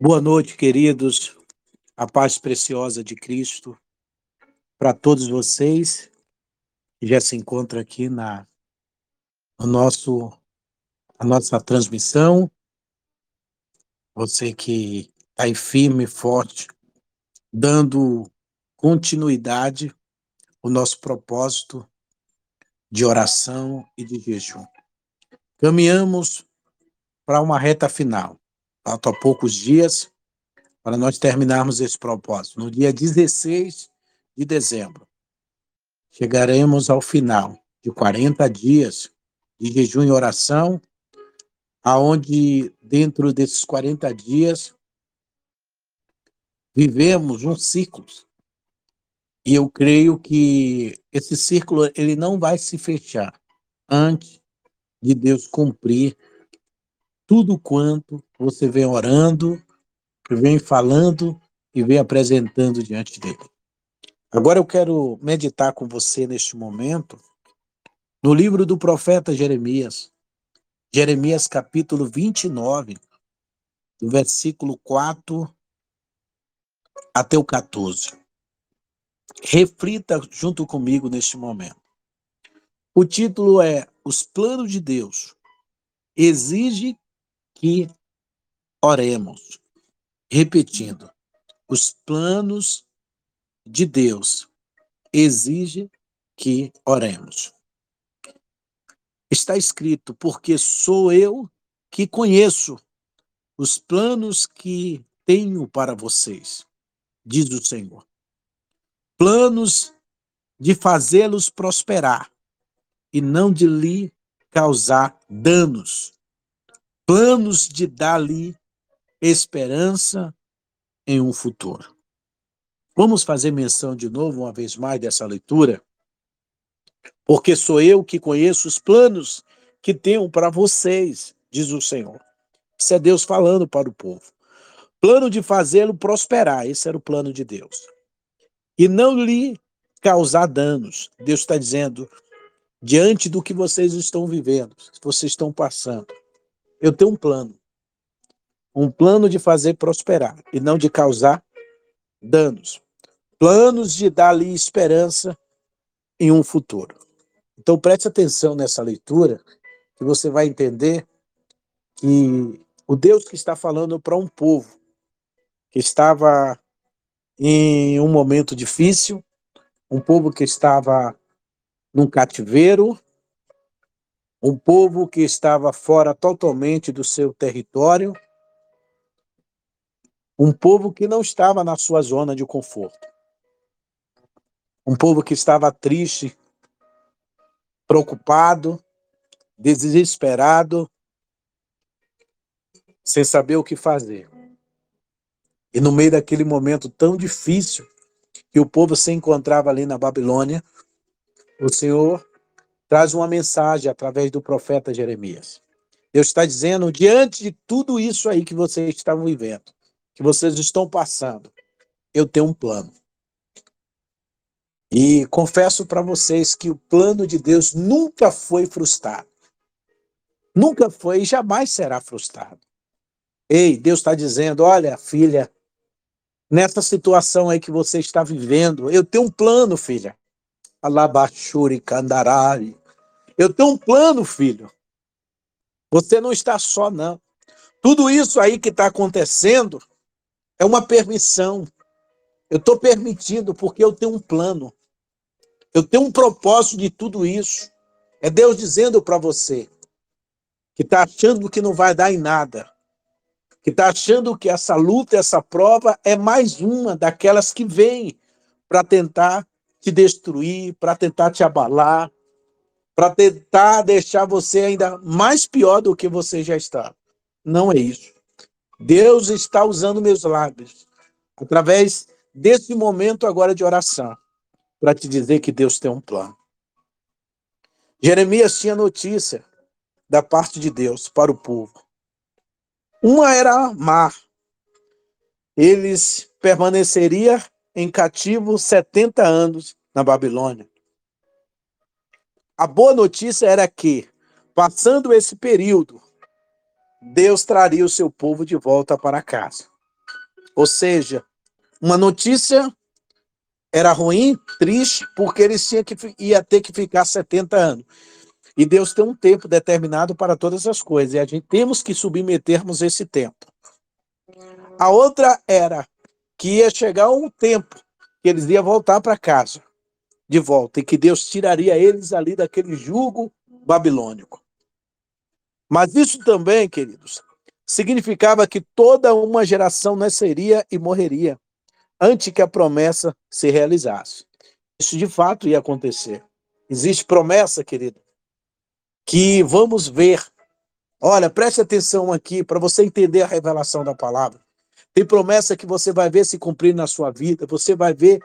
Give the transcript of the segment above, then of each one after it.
Boa noite, queridos. A paz preciosa de Cristo para todos vocês que já se encontram aqui na no nosso a nossa transmissão. Você que está aí firme e forte, dando continuidade ao nosso propósito de oração e de jejum. Caminhamos para uma reta final. Faltam poucos dias para nós terminarmos esse propósito. No dia 16 de dezembro, chegaremos ao final de 40 dias de jejum e oração, aonde dentro desses 40 dias vivemos um ciclo. E eu creio que esse círculo ele não vai se fechar antes de Deus cumprir tudo quanto você vem orando, vem falando e vem apresentando diante dele. Agora eu quero meditar com você neste momento no livro do profeta Jeremias, Jeremias capítulo 29, do versículo 4 até o 14. Reflita junto comigo neste momento. O título é Os planos de Deus exige que oremos. Repetindo, os planos de Deus exigem que oremos. Está escrito, porque sou eu que conheço os planos que tenho para vocês, diz o Senhor. Planos de fazê-los prosperar e não de lhe causar danos planos de dar-lhe esperança em um futuro. Vamos fazer menção de novo, uma vez mais, dessa leitura? Porque sou eu que conheço os planos que tenho para vocês, diz o Senhor. Isso é Deus falando para o povo. Plano de fazê-lo prosperar, esse era o plano de Deus. E não lhe causar danos. Deus está dizendo, diante do que vocês estão vivendo, vocês estão passando, eu tenho um plano. Um plano de fazer prosperar e não de causar danos. Planos de dar-lhe esperança em um futuro. Então preste atenção nessa leitura, que você vai entender que o Deus que está falando para um povo que estava em um momento difícil, um povo que estava num cativeiro, um povo que estava fora totalmente do seu território, um povo que não estava na sua zona de conforto, um povo que estava triste, preocupado, desesperado, sem saber o que fazer. E no meio daquele momento tão difícil que o povo se encontrava ali na Babilônia, o Senhor traz uma mensagem através do profeta Jeremias. Deus está dizendo, diante de tudo isso aí que vocês estão vivendo, que vocês estão passando, eu tenho um plano. E confesso para vocês que o plano de Deus nunca foi frustrado. Nunca foi e jamais será frustrado. Ei, Deus está dizendo, olha, filha, nessa situação aí que você está vivendo, eu tenho um plano, filha. Alabachuri Kandarari. Eu tenho um plano, filho. Você não está só, não. Tudo isso aí que está acontecendo é uma permissão. Eu estou permitindo porque eu tenho um plano. Eu tenho um propósito de tudo isso. É Deus dizendo para você que está achando que não vai dar em nada, que está achando que essa luta, essa prova é mais uma daquelas que vem para tentar te destruir, para tentar te abalar, para tentar deixar você ainda mais pior do que você já está. Não é isso. Deus está usando meus lábios através desse momento agora de oração para te dizer que Deus tem um plano. Jeremias tinha notícia da parte de Deus para o povo. Uma era mar. Eles permaneceriam em cativo 70 anos na Babilônia. A boa notícia era que, passando esse período, Deus traria o seu povo de volta para casa. Ou seja, uma notícia era ruim, triste, porque eles tinham que ia ter que ficar 70 anos. E Deus tem um tempo determinado para todas as coisas, e a gente temos que submetermos esse tempo. A outra era que ia chegar um tempo que eles iam voltar para casa, de volta, e que Deus tiraria eles ali daquele jugo babilônico. Mas isso também, queridos, significava que toda uma geração nasceria e morreria antes que a promessa se realizasse. Isso de fato ia acontecer. Existe promessa, querido, que vamos ver. Olha, preste atenção aqui para você entender a revelação da palavra. Tem promessa que você vai ver se cumprir na sua vida, você vai ver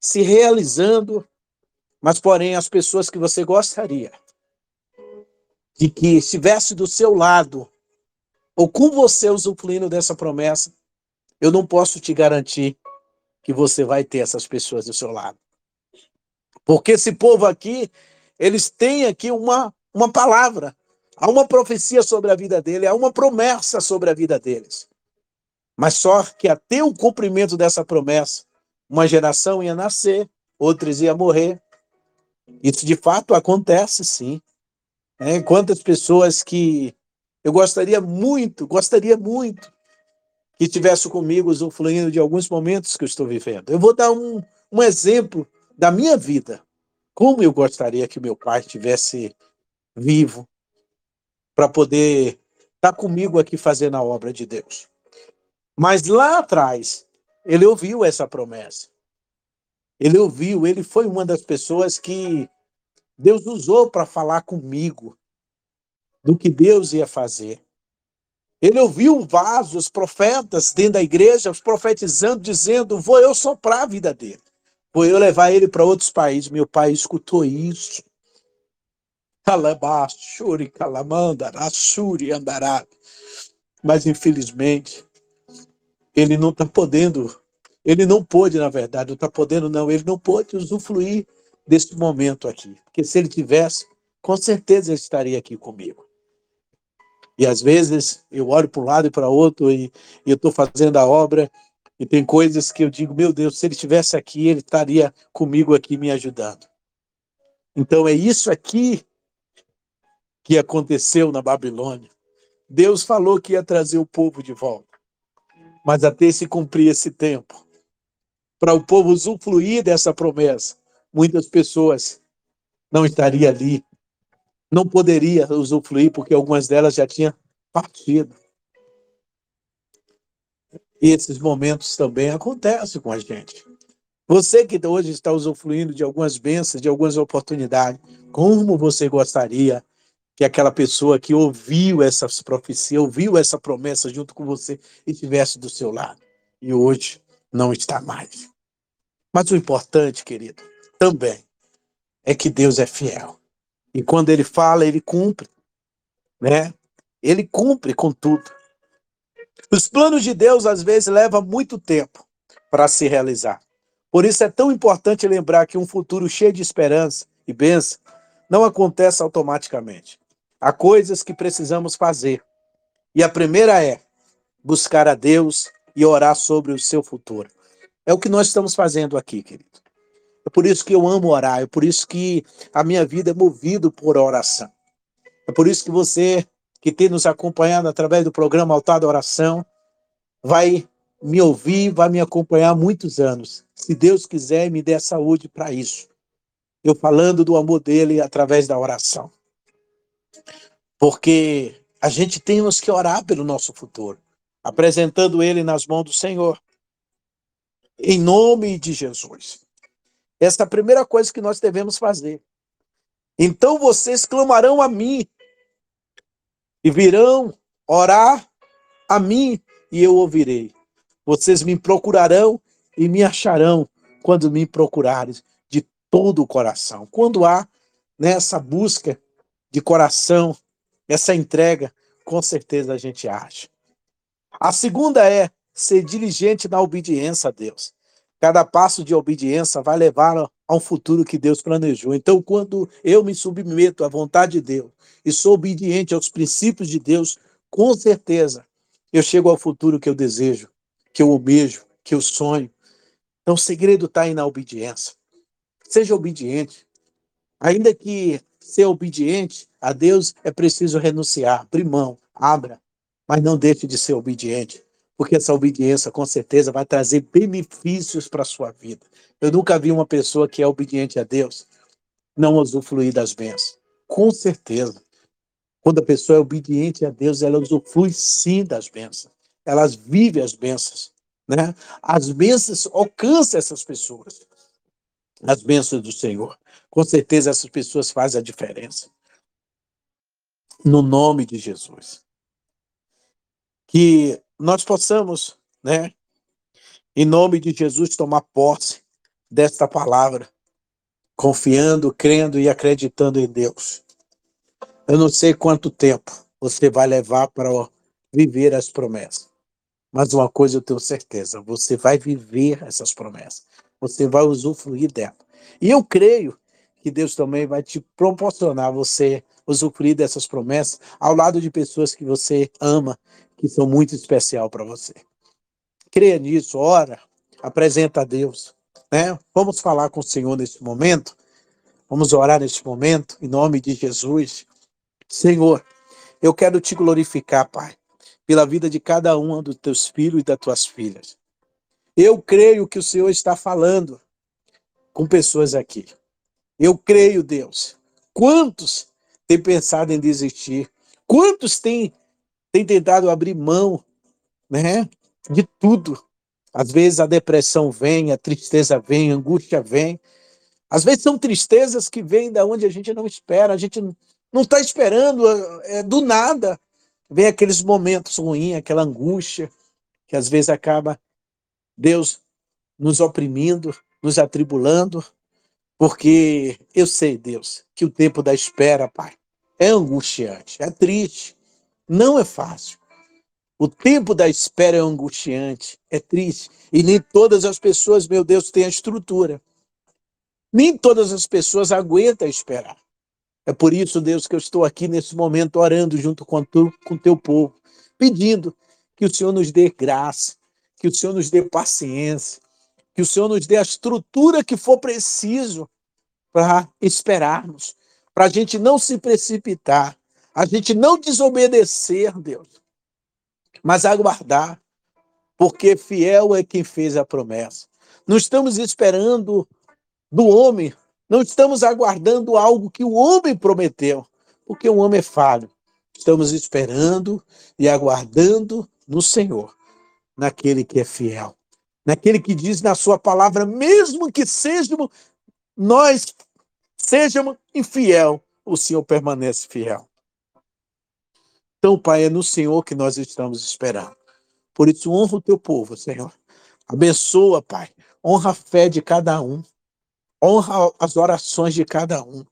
se realizando, mas porém as pessoas que você gostaria de que estivesse do seu lado ou com você usufruindo dessa promessa, eu não posso te garantir que você vai ter essas pessoas do seu lado. Porque esse povo aqui, eles têm aqui uma, uma palavra, há uma profecia sobre a vida dele, há uma promessa sobre a vida deles. Mas só que até o cumprimento dessa promessa, uma geração ia nascer, outras ia morrer. Isso de fato acontece, sim. É, quantas pessoas que eu gostaria muito, gostaria muito que estivesse comigo usufruindo de alguns momentos que eu estou vivendo. Eu vou dar um, um exemplo da minha vida. Como eu gostaria que meu pai estivesse vivo para poder estar comigo aqui fazendo a obra de Deus. Mas lá atrás, ele ouviu essa promessa. Ele ouviu, ele foi uma das pessoas que Deus usou para falar comigo do que Deus ia fazer. Ele ouviu vasos, profetas dentro da igreja, profetizando, dizendo: Vou eu soprar a vida dele. Vou eu levar ele para outros países. Meu pai escutou isso. Calabachuri, calamanda, assuri, andará. Mas, infelizmente, ele não está podendo, ele não pôde, na verdade, não está podendo, não, ele não pôde usufruir desse momento aqui. Porque se ele tivesse, com certeza ele estaria aqui comigo. E às vezes eu olho para um lado e para outro e, e eu estou fazendo a obra e tem coisas que eu digo, meu Deus, se ele estivesse aqui, ele estaria comigo aqui me ajudando. Então é isso aqui que aconteceu na Babilônia. Deus falou que ia trazer o povo de volta. Mas até se cumprir esse tempo, para o povo usufruir dessa promessa, muitas pessoas não estariam ali não poderia usufruir, porque algumas delas já tinham partido. E esses momentos também acontecem com a gente. Você que hoje está usufruindo de algumas bênçãos, de algumas oportunidades, como você gostaria que aquela pessoa que ouviu essas profecias, ouviu essa promessa junto com você e estivesse do seu lado. E hoje não está mais. Mas o importante, querido, também é que Deus é fiel. E quando ele fala, ele cumpre, né? Ele cumpre com tudo. Os planos de Deus às vezes levam muito tempo para se realizar. Por isso é tão importante lembrar que um futuro cheio de esperança e bênção não acontece automaticamente. Há coisas que precisamos fazer. E a primeira é buscar a Deus e orar sobre o seu futuro. É o que nós estamos fazendo aqui, querido. É por isso que eu amo orar, é por isso que a minha vida é movida por oração. É por isso que você que tem nos acompanhado através do programa Altar da Oração vai me ouvir, vai me acompanhar há muitos anos. Se Deus quiser, me dê saúde para isso. Eu falando do amor dele através da oração. Porque a gente temos que orar pelo nosso futuro, apresentando ele nas mãos do Senhor. Em nome de Jesus. Essa é a primeira coisa que nós devemos fazer. Então vocês clamarão a mim e virão orar a mim e eu ouvirei. Vocês me procurarão e me acharão quando me procurarem de todo o coração. Quando há nessa busca de coração, essa entrega, com certeza a gente acha. A segunda é ser diligente na obediência a Deus. Cada passo de obediência vai levar a um futuro que Deus planejou. Então, quando eu me submeto à vontade de Deus e sou obediente aos princípios de Deus, com certeza eu chego ao futuro que eu desejo que eu almejo, que eu sonho. Então, o segredo está aí na obediência. Seja obediente. Ainda que ser obediente a Deus é preciso renunciar, primão, abra, mas não deixe de ser obediente, porque essa obediência com certeza vai trazer benefícios para a sua vida. Eu nunca vi uma pessoa que é obediente a Deus não usufruir das bênçãos. Com certeza. Quando a pessoa é obediente a Deus, ela usufrui sim das bênçãos. Elas vivem as bênçãos. Né? As bênçãos alcançam essas pessoas. As bênçãos do Senhor. Com certeza essas pessoas fazem a diferença. No nome de Jesus. Que nós possamos, né, em nome de Jesus, tomar posse desta palavra, confiando, crendo e acreditando em Deus. Eu não sei quanto tempo você vai levar para viver as promessas. Mas uma coisa eu tenho certeza, você vai viver essas promessas. Você vai usufruir dela. E eu creio que Deus também vai te proporcionar você usufruir dessas promessas ao lado de pessoas que você ama, que são muito especial para você. Creia nisso, ora, apresenta a Deus. Né? Vamos falar com o Senhor nesse momento. Vamos orar nesse momento, em nome de Jesus. Senhor, eu quero te glorificar, Pai pela vida de cada um dos teus filhos e das tuas filhas. Eu creio que o Senhor está falando com pessoas aqui. Eu creio, Deus. Quantos têm pensado em desistir? Quantos têm, têm tentado abrir mão né, de tudo? Às vezes a depressão vem, a tristeza vem, a angústia vem. Às vezes são tristezas que vêm da onde a gente não espera, a gente não está esperando, é do nada. Vem aqueles momentos ruins, aquela angústia, que às vezes acaba Deus nos oprimindo, nos atribulando, porque eu sei, Deus, que o tempo da espera, Pai, é angustiante, é triste, não é fácil. O tempo da espera é angustiante, é triste, e nem todas as pessoas, meu Deus, têm a estrutura. Nem todas as pessoas aguentam esperar. É por isso, Deus, que eu estou aqui nesse momento orando junto com o com teu povo, pedindo que o Senhor nos dê graça, que o Senhor nos dê paciência, que o Senhor nos dê a estrutura que for preciso para esperarmos, para a gente não se precipitar, a gente não desobedecer, Deus, mas aguardar, porque fiel é quem fez a promessa. Não estamos esperando do homem não estamos aguardando algo que o homem prometeu, porque o homem é falho. Estamos esperando e aguardando no Senhor, naquele que é fiel, naquele que diz na sua palavra, mesmo que sejamos nós sejamos infiel, o Senhor permanece fiel. Então, Pai, é no Senhor que nós estamos esperando. Por isso, honra o teu povo, Senhor. Abençoa, Pai. Honra a fé de cada um. Honra as orações de cada um.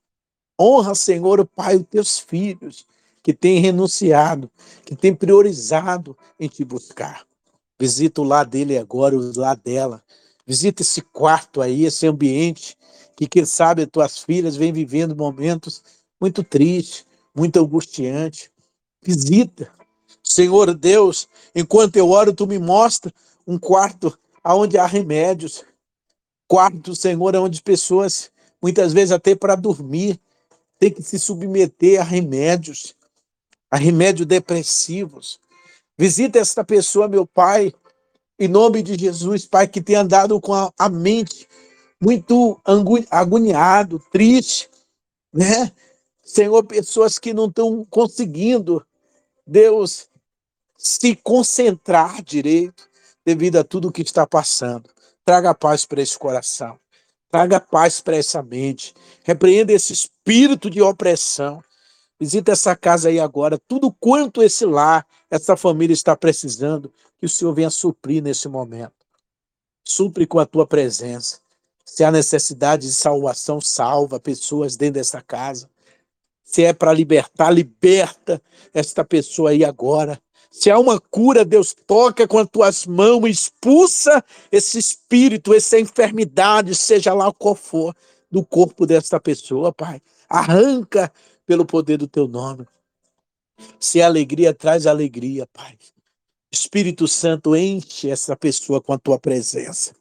Honra, Senhor, o Pai, os teus filhos que têm renunciado, que têm priorizado em te buscar. Visita o lar dele agora, o lar dela. Visita esse quarto aí, esse ambiente, que quem sabe as tuas filhas vêm vivendo momentos muito tristes, muito angustiantes. Visita. Senhor Deus, enquanto eu oro, tu me mostra um quarto onde há remédios, quarto, Senhor, onde pessoas, muitas vezes até para dormir, têm que se submeter a remédios, a remédios depressivos. Visita esta pessoa, meu Pai, em nome de Jesus, Pai, que tem andado com a, a mente muito agoniado, triste, né? Senhor, pessoas que não estão conseguindo, Deus, se concentrar direito devido a tudo que está passando. Traga paz para esse coração. Traga paz para essa mente. Repreenda esse espírito de opressão. Visita essa casa aí agora. Tudo quanto esse lar, essa família está precisando, que o Senhor venha suprir nesse momento. Supre com a tua presença. Se há necessidade de salvação, salva pessoas dentro dessa casa. Se é para libertar, liberta esta pessoa aí agora. Se há uma cura, Deus toca com as tuas mãos, expulsa esse espírito, essa enfermidade, seja lá qual for, do corpo desta pessoa, Pai. Arranca pelo poder do teu nome. Se é alegria, traz alegria, Pai. Espírito Santo, enche essa pessoa com a tua presença.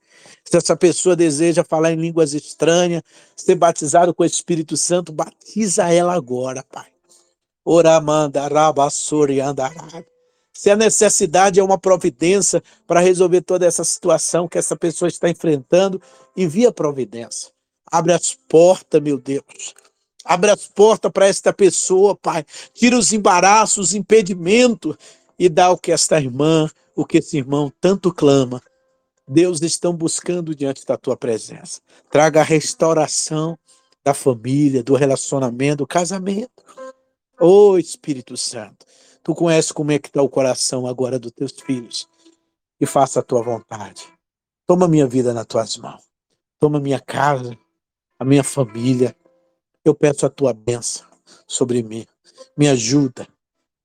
Se essa pessoa deseja falar em línguas estranhas, ser batizado com o Espírito Santo, batiza ela agora, Pai. Oramanda. Se a necessidade é uma providência para resolver toda essa situação que essa pessoa está enfrentando, envia providência. Abre as portas, meu Deus. Abre as portas para esta pessoa, Pai. Tira os embaraços, os impedimentos e dá o que esta irmã, o que esse irmão tanto clama. Deus estão buscando diante da tua presença. Traga a restauração da família, do relacionamento, do casamento. Ô oh, Espírito Santo, tu conheces como é que está o coração agora dos teus filhos. E faça a tua vontade. Toma minha vida nas tuas mãos. Toma minha casa, a minha família. Eu peço a tua bênção sobre mim. Me ajuda.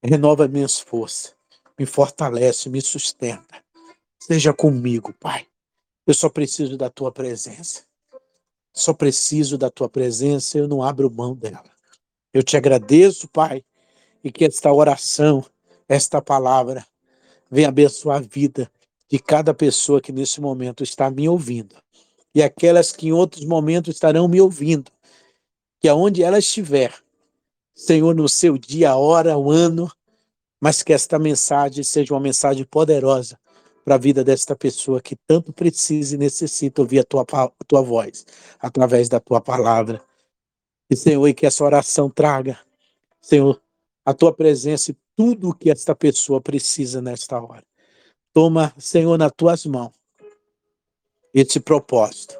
Renova minhas forças me fortalece, me sustenta. Seja comigo, Pai. Eu só preciso da tua presença. Só preciso da tua presença, eu não abro mão dela. Eu te agradeço, Pai, e que esta oração, esta palavra, venha abençoar a vida de cada pessoa que nesse momento está me ouvindo. E aquelas que em outros momentos estarão me ouvindo. Que aonde ela estiver, Senhor, no seu dia, a hora, o ano, mas que esta mensagem seja uma mensagem poderosa para a vida desta pessoa que tanto precisa e necessita ouvir a tua, a tua voz, através da tua palavra. E, Senhor, e que essa oração traga, Senhor, a tua presença e tudo o que esta pessoa precisa nesta hora. Toma, Senhor, nas tuas mãos esse propósito.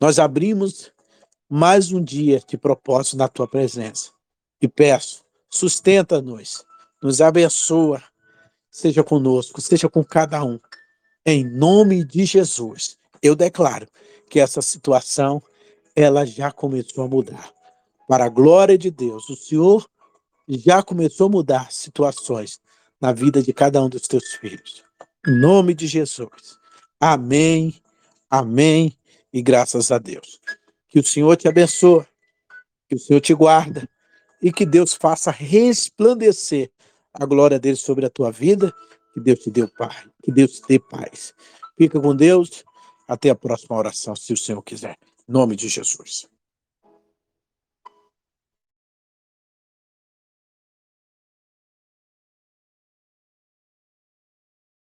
Nós abrimos mais um dia de propósito na tua presença. E peço, sustenta-nos nos abençoa, seja conosco, seja com cada um. Em nome de Jesus, eu declaro que essa situação ela já começou a mudar. Para a glória de Deus, o Senhor já começou a mudar situações na vida de cada um dos teus filhos. Em nome de Jesus. Amém, amém e graças a Deus. Que o Senhor te abençoe, que o Senhor te guarda e que Deus faça resplandecer a glória dele sobre a tua vida. Que Deus te dê paz, que Deus te dê paz. Fica com Deus. Até a próxima oração, se o Senhor quiser. Em nome de Jesus.